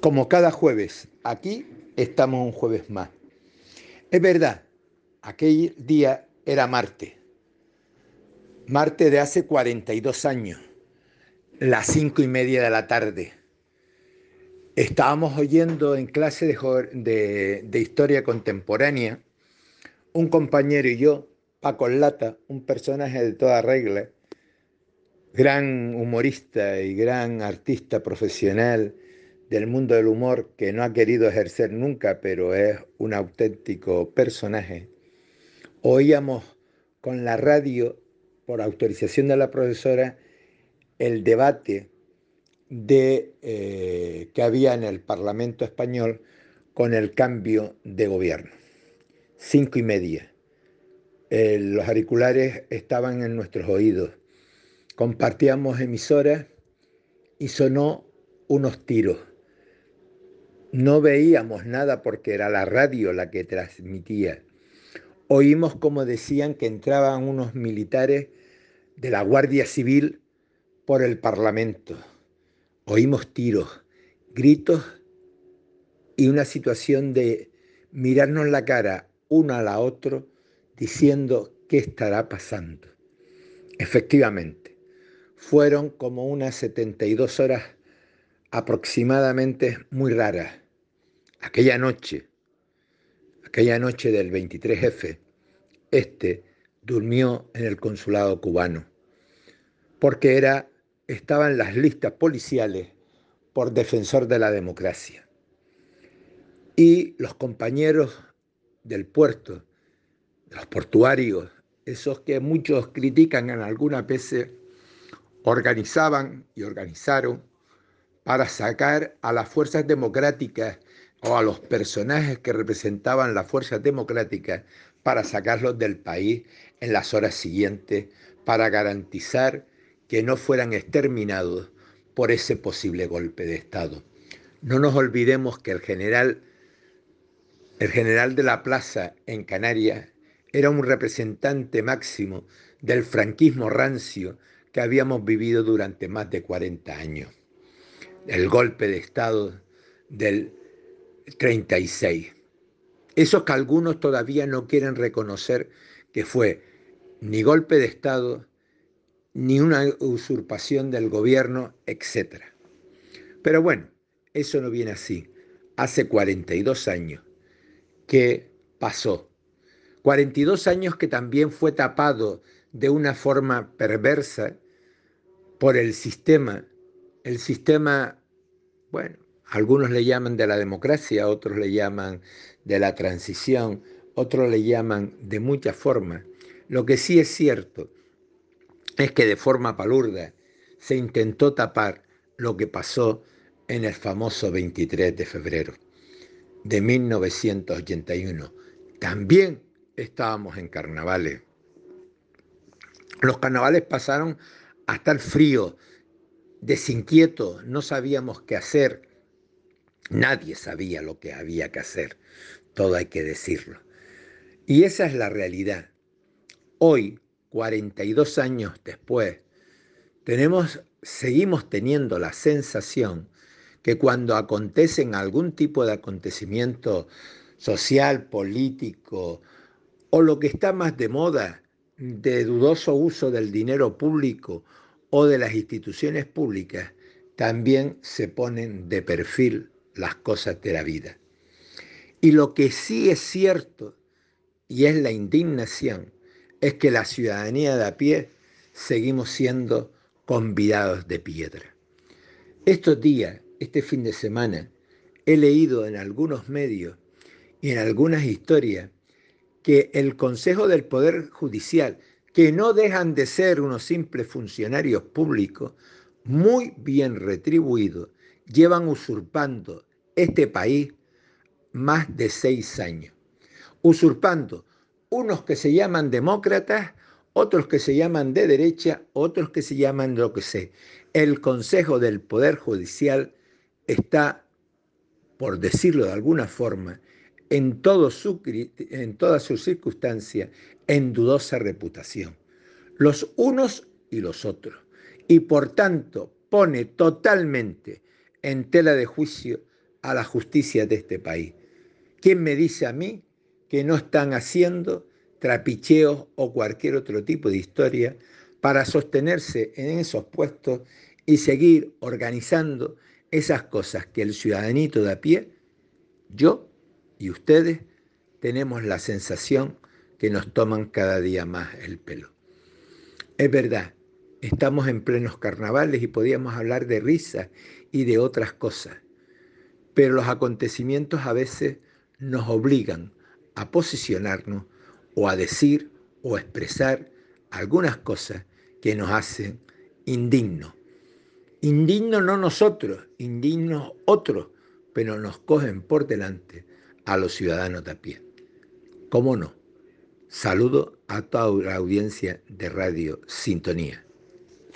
Como cada jueves, aquí estamos un jueves más. Es verdad, aquel día era Marte. Marte de hace 42 años, las cinco y media de la tarde. Estábamos oyendo en clase de, de historia contemporánea, un compañero y yo, Paco Lata, un personaje de toda regla, gran humorista y gran artista profesional, del mundo del humor que no ha querido ejercer nunca, pero es un auténtico personaje. Oíamos con la radio, por autorización de la profesora, el debate de, eh, que había en el Parlamento español con el cambio de gobierno. Cinco y media. Eh, los auriculares estaban en nuestros oídos. Compartíamos emisoras y sonó unos tiros no veíamos nada porque era la radio la que transmitía. Oímos como decían que entraban unos militares de la Guardia Civil por el Parlamento. Oímos tiros, gritos y una situación de mirarnos la cara uno a la otro diciendo qué estará pasando. Efectivamente, fueron como unas 72 horas aproximadamente muy raras Aquella noche, aquella noche del 23F, este durmió en el consulado cubano, porque era, estaba en las listas policiales por defensor de la democracia. Y los compañeros del puerto, los portuarios, esos que muchos critican en alguna vez, organizaban y organizaron para sacar a las fuerzas democráticas o a los personajes que representaban las fuerzas democráticas para sacarlos del país en las horas siguientes, para garantizar que no fueran exterminados por ese posible golpe de Estado. No nos olvidemos que el general, el general de la plaza en Canarias era un representante máximo del franquismo rancio que habíamos vivido durante más de 40 años. El golpe de Estado del 36. Esos que algunos todavía no quieren reconocer que fue ni golpe de Estado, ni una usurpación del gobierno, etc. Pero bueno, eso no viene así. Hace 42 años que pasó. 42 años que también fue tapado de una forma perversa por el sistema, el sistema, bueno, algunos le llaman de la democracia, otros le llaman de la transición, otros le llaman de muchas formas. Lo que sí es cierto es que de forma palurda se intentó tapar lo que pasó en el famoso 23 de febrero de 1981. También estábamos en carnavales. Los carnavales pasaron a estar fríos, desinquietos, no sabíamos qué hacer Nadie sabía lo que había que hacer, todo hay que decirlo. Y esa es la realidad. Hoy, 42 años después, tenemos, seguimos teniendo la sensación que cuando acontecen algún tipo de acontecimiento social, político o lo que está más de moda, de dudoso uso del dinero público o de las instituciones públicas, también se ponen de perfil las cosas de la vida. Y lo que sí es cierto, y es la indignación, es que la ciudadanía de a pie seguimos siendo convidados de piedra. Estos días, este fin de semana, he leído en algunos medios y en algunas historias que el Consejo del Poder Judicial, que no dejan de ser unos simples funcionarios públicos, muy bien retribuidos, llevan usurpando este país más de seis años, usurpando unos que se llaman demócratas, otros que se llaman de derecha, otros que se llaman lo que sé. El Consejo del Poder Judicial está, por decirlo de alguna forma, en, su, todas sus circunstancias, en dudosa reputación. Los unos y los otros. Y por tanto pone totalmente en tela de juicio a la justicia de este país. ¿Quién me dice a mí que no están haciendo trapicheos o cualquier otro tipo de historia para sostenerse en esos puestos y seguir organizando esas cosas que el ciudadanito de a pie, yo y ustedes, tenemos la sensación que nos toman cada día más el pelo. Es verdad, estamos en plenos carnavales y podíamos hablar de risa y de otras cosas, pero los acontecimientos a veces nos obligan a posicionarnos o a decir o expresar algunas cosas que nos hacen indignos. Indignos no nosotros, indignos otros, pero nos cogen por delante a los ciudadanos de a pie. ¿Cómo no? Saludo a toda la audiencia de Radio Sintonía.